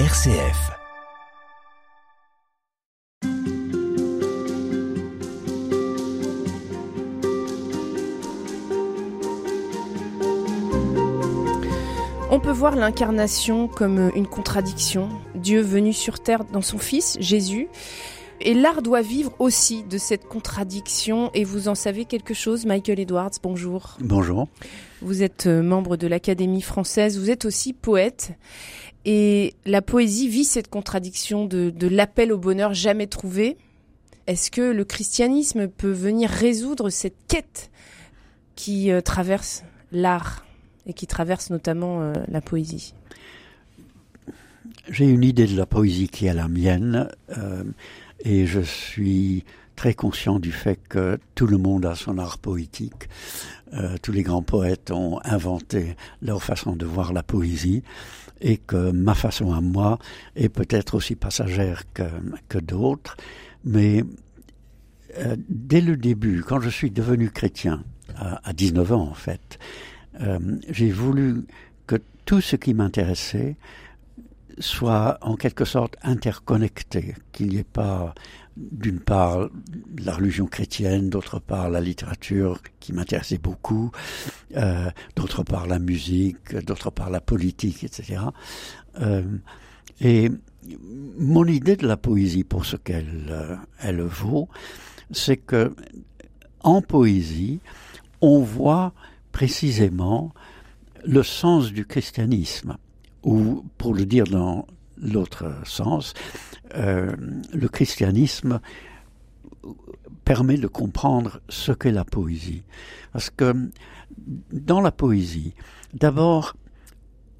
RCF. On peut voir l'incarnation comme une contradiction, Dieu venu sur terre dans son Fils, Jésus. Et l'art doit vivre aussi de cette contradiction. Et vous en savez quelque chose, Michael Edwards, bonjour. Bonjour. Vous êtes euh, membre de l'Académie française, vous êtes aussi poète. Et la poésie vit cette contradiction de, de l'appel au bonheur jamais trouvé. Est-ce que le christianisme peut venir résoudre cette quête qui euh, traverse l'art et qui traverse notamment euh, la poésie? J'ai une idée de la poésie qui est la mienne euh, et je suis très conscient du fait que tout le monde a son art poétique. Euh, tous les grands poètes ont inventé leur façon de voir la poésie et que ma façon à moi est peut-être aussi passagère que, que d'autres. Mais euh, dès le début, quand je suis devenu chrétien, à, à 19 ans en fait, euh, j'ai voulu que tout ce qui m'intéressait soit en quelque sorte interconnecté, qu'il n'y ait pas d'une part la religion chrétienne, d'autre part la littérature qui m'intéressait beaucoup, euh, d'autre part la musique, d'autre part la politique, etc. Euh, et mon idée de la poésie, pour ce qu'elle euh, elle vaut, c'est que en poésie, on voit précisément le sens du christianisme, ou pour le dire dans l'autre sens, euh, le christianisme permet de comprendre ce qu'est la poésie. Parce que dans la poésie, d'abord,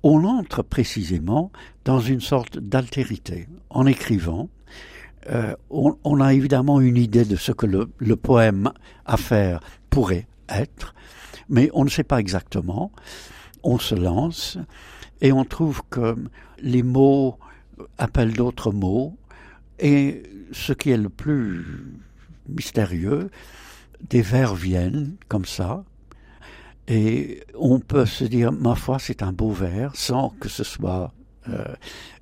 on entre précisément dans une sorte d'altérité. En écrivant, euh, on, on, a évidemment une idée de ce que le, le poème à faire pourrait être, mais on ne sait pas exactement. On se lance et on trouve que les mots appellent d'autres mots. Et ce qui est le plus mystérieux, des vers viennent comme ça. Et on peut se dire ma foi c'est un beau vers sans que ce soit euh,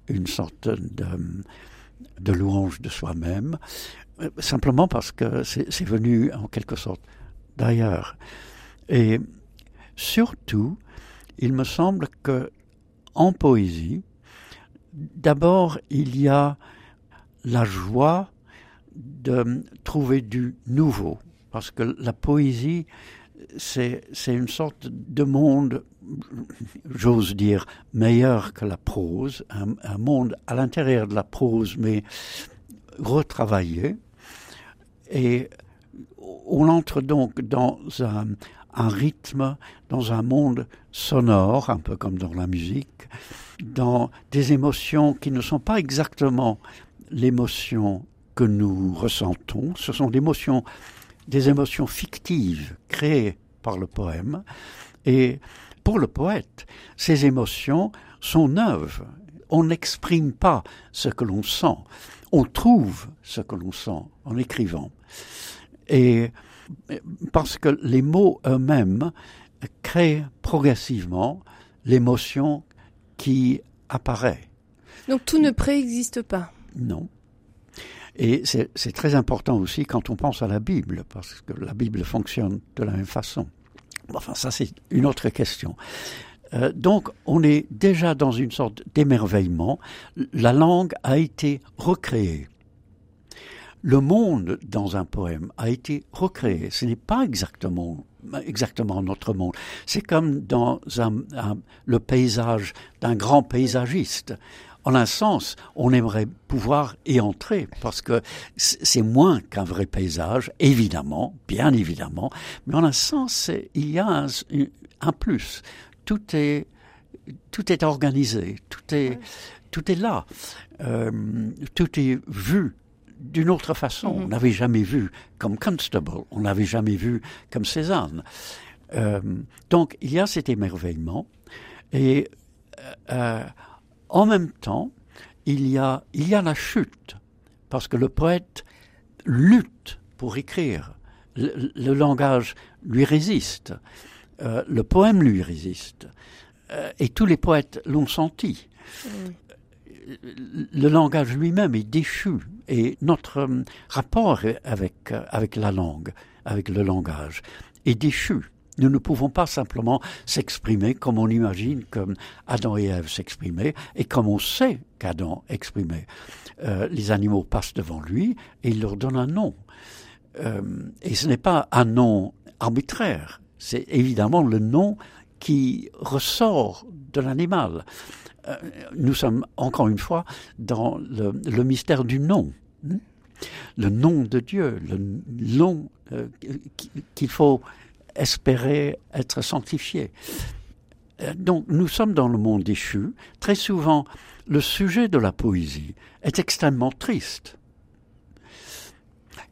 une sorte de, de louange de soi-même. Simplement parce que c'est venu en quelque sorte d'ailleurs. Et surtout, il me semble que en poésie, d'abord il y a la joie de trouver du nouveau, parce que la poésie, c'est une sorte de monde, j'ose dire, meilleur que la prose, un, un monde à l'intérieur de la prose, mais retravaillé. Et on entre donc dans un, un, rythme, dans un monde sonore, un peu comme dans la musique, dans des émotions qui ne sont pas exactement l'émotion que nous ressentons, ce sont des émotions, des émotions fictives créées par le poème, et pour le poète, ces émotions sont neuves. On n'exprime pas ce que l'on sent, on trouve ce que l'on sent en écrivant. Et parce que les mots eux-mêmes créent progressivement l'émotion qui apparaît. Donc tout ne préexiste pas. Non. Et c'est très important aussi quand on pense à la Bible, parce que la Bible fonctionne de la même façon. Enfin, ça c'est une autre question. Euh, donc, on est déjà dans une sorte d'émerveillement. La langue a été recréée. Le monde dans un poème a été recréé. Ce n'est pas exactement exactement notre monde. C'est comme dans un, un, le paysage d'un grand paysagiste en un sens, on aimerait pouvoir y entrer parce que c'est moins qu'un vrai paysage, évidemment, bien évidemment, mais en un sens, il y a un, un plus. Tout est, tout est organisé, tout est, tout est là, euh, tout est vu d'une autre façon. Mm -hmm. On n'avait jamais vu comme Constable, on n'avait jamais vu comme Cézanne. Euh, donc il y a cet émerveillement et euh, en même temps, il y, a, il y a la chute, parce que le poète lutte pour écrire. Le, le langage lui résiste, euh, le poème lui résiste, euh, et tous les poètes l'ont senti. Le langage lui-même est déchu et notre euh, rapport avec, euh, avec la langue, avec le langage, est déchu. Nous ne pouvons pas simplement s'exprimer comme on imagine comme Adam et Ève s'exprimaient et comme on sait qu'Adam exprimait. Euh, les animaux passent devant lui et il leur donne un nom. Et ce n'est pas un nom arbitraire, c'est évidemment le nom qui ressort de l'animal. Euh, nous sommes encore une fois dans le, mystère du nom. Hmm? Le nom de Dieu, le nom euh, qu'il faut espérer être sanctifié. Euh, donc nous sommes dans le monde déchu. Très souvent, le sujet de la poésie est extrêmement triste,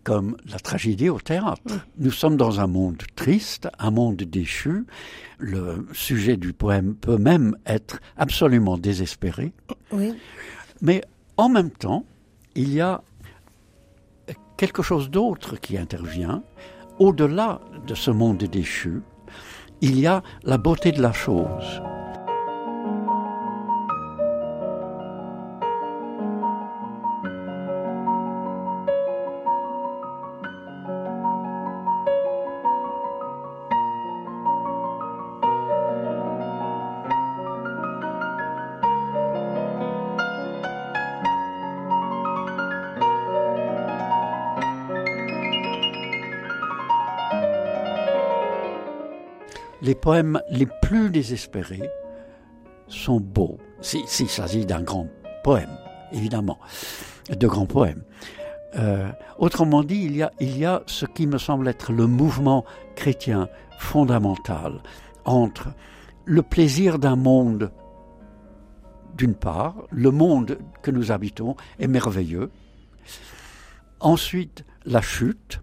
comme la tragédie au théâtre. Nous sommes dans un monde triste, un monde déchu. Le sujet du poème peut même être absolument désespéré. Oui. Mais en même temps, il y a quelque chose d'autre qui intervient. Au-delà de ce monde déchu, il y a la beauté de la chose. Les poèmes les plus désespérés sont beaux, s'il s'agit d'un grand poème, évidemment, de grands poèmes. Euh, autrement dit, il y, a, il y a ce qui me semble être le mouvement chrétien fondamental entre le plaisir d'un monde, d'une part, le monde que nous habitons est merveilleux, ensuite la chute,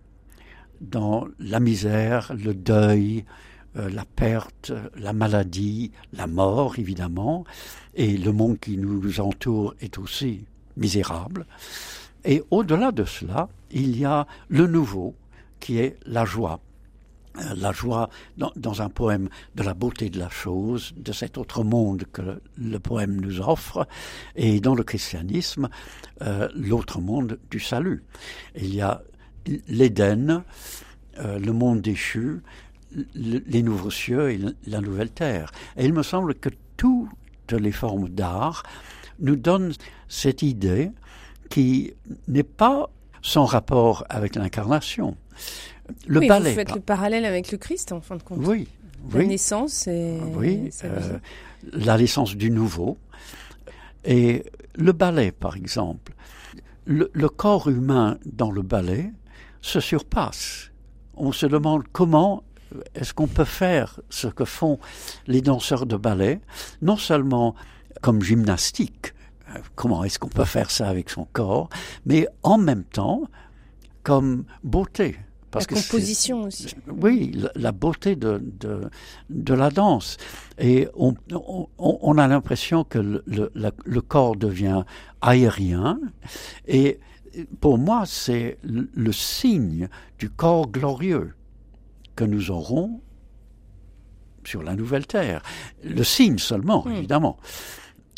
dans la misère, le deuil, euh, la perte, la maladie, la mort évidemment, et le monde qui nous entoure est aussi misérable. Et au-delà de cela, il y a le nouveau qui est la joie. Euh, la joie dans, un poème de la beauté de la chose, de cet autre monde que le poème nous offre, et dans le christianisme, euh, l'autre monde du salut. Il y a l'Éden, le monde déchu, les nouveaux cieux et la nouvelle terre. Et il me semble que toutes les formes d'art nous donnent cette idée qui n'est pas sans rapport avec l'incarnation. Le oui, ballet. Vous faites le parallèle avec le Christ, en fin de compte. Oui. La naissance et. Oui, euh, la naissance du nouveau. Et le ballet, par exemple. le corps humain dans le ballet se surpasse. On se demande comment est-ce qu'on peut faire ce que font les danseurs de ballet, non seulement comme gymnastique, euh, comment est-ce qu'on peut faire ça avec son corps, mais en même temps comme beauté? Parce la composition aussi. Oui, la, beauté de, de, la danse. Et on, on, a l'impression que le, le, corps devient aérien. Et pour moi, c'est le signe du corps glorieux que nous aurons sur la nouvelle terre. Le signe seulement, évidemment.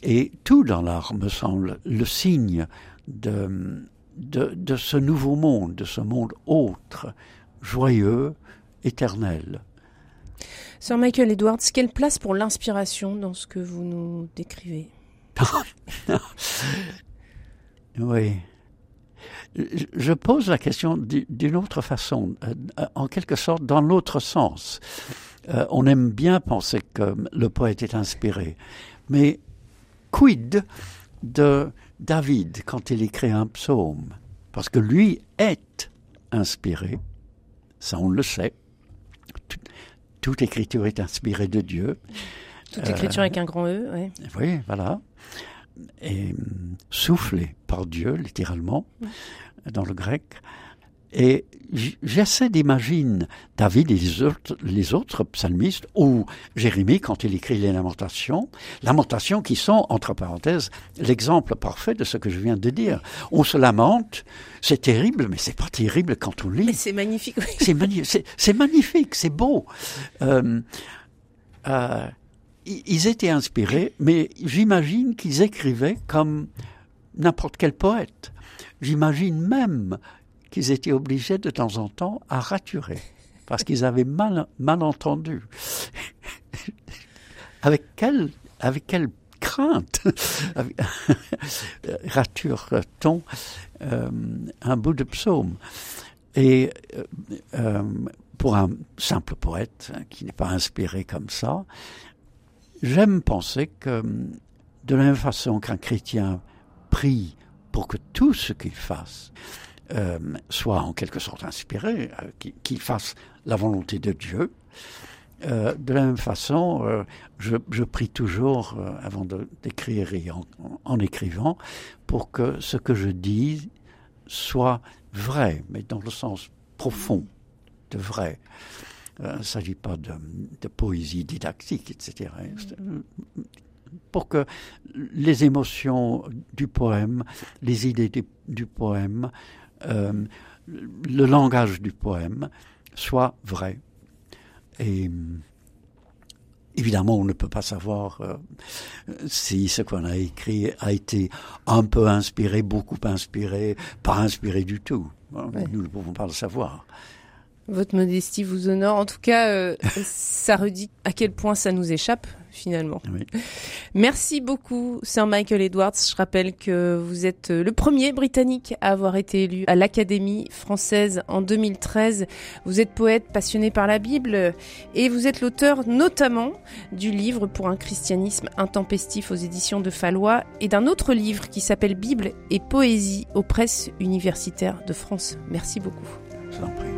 Et tout dans l'art me semble le signe de, de, ce nouveau monde, de ce monde autre, joyeux, éternel. Sir Michael Edwards, quelle place pour l'inspiration dans ce que vous nous décrivez? Oui je pose la question d'une autre façon, euh, en quelque sorte dans l'autre sens. Euh, on aime bien penser que le poète est inspiré, mais quid de David quand il écrit un psaume? Parce que lui est inspiré, ça on le sait. Toute, écriture est inspirée de Dieu. Toute écriture avec un grand E, oui. Oui, voilà est soufflé par Dieu, littéralement, dans le grec. Et j'essaie d'imaginer David et les autres, les autres, psalmistes, ou Jérémie quand il écrit les lamentations, lamentations qui sont, entre parenthèses, l'exemple parfait de ce que je viens de dire. On se lamente, c'est terrible, mais c'est pas terrible quand on lit. Mais c'est magnifique. C'est magnifique, c'est magnifique, c'est beau. Euh, euh, ils étaient inspirés, mais j'imagine qu'ils écrivaient comme n'importe quel poète. J'imagine même qu'ils étaient obligés de temps en temps à raturer, parce qu'ils avaient mal, mal entendu. avec quelle, avec quelle crainte rature-t-on euh, un bout de psaume? Et euh, euh, pour un simple poète hein, qui n'est pas inspiré comme ça, j'aime penser que de la même façon qu'un chrétien prie pour que tout ce qu'il fasse euh, soit en quelque sorte inspiré, euh, qu'il fasse la volonté de Dieu. Euh, de la même façon, euh, je, je, prie toujours euh, avant d'écrire et en, en, écrivant pour que ce que je dis soit vrai, mais dans le sens profond de vrai. Euh, il ne s'agit pas de, de, poésie didactique, etc. Mmh pour que les émotions du poème, les idées du, du poème, euh, le langage du poème soient vrais. Et évidemment, on ne peut pas savoir euh, si ce qu'on a écrit a été un peu inspiré, beaucoup inspiré, pas inspiré du tout. Nous ne pouvons pas le savoir. Votre modestie vous honore. En tout cas, euh, ça redit à quel point ça nous échappe finalement. Oui. Merci beaucoup, Sir Michael Edwards. Je rappelle que vous êtes le premier Britannique à avoir été élu à l'Académie française en 2013. Vous êtes poète passionné par la Bible et vous êtes l'auteur notamment du livre pour un christianisme intempestif aux éditions de Fallois et d'un autre livre qui s'appelle Bible et poésie aux presses universitaires de France. Merci beaucoup. Je.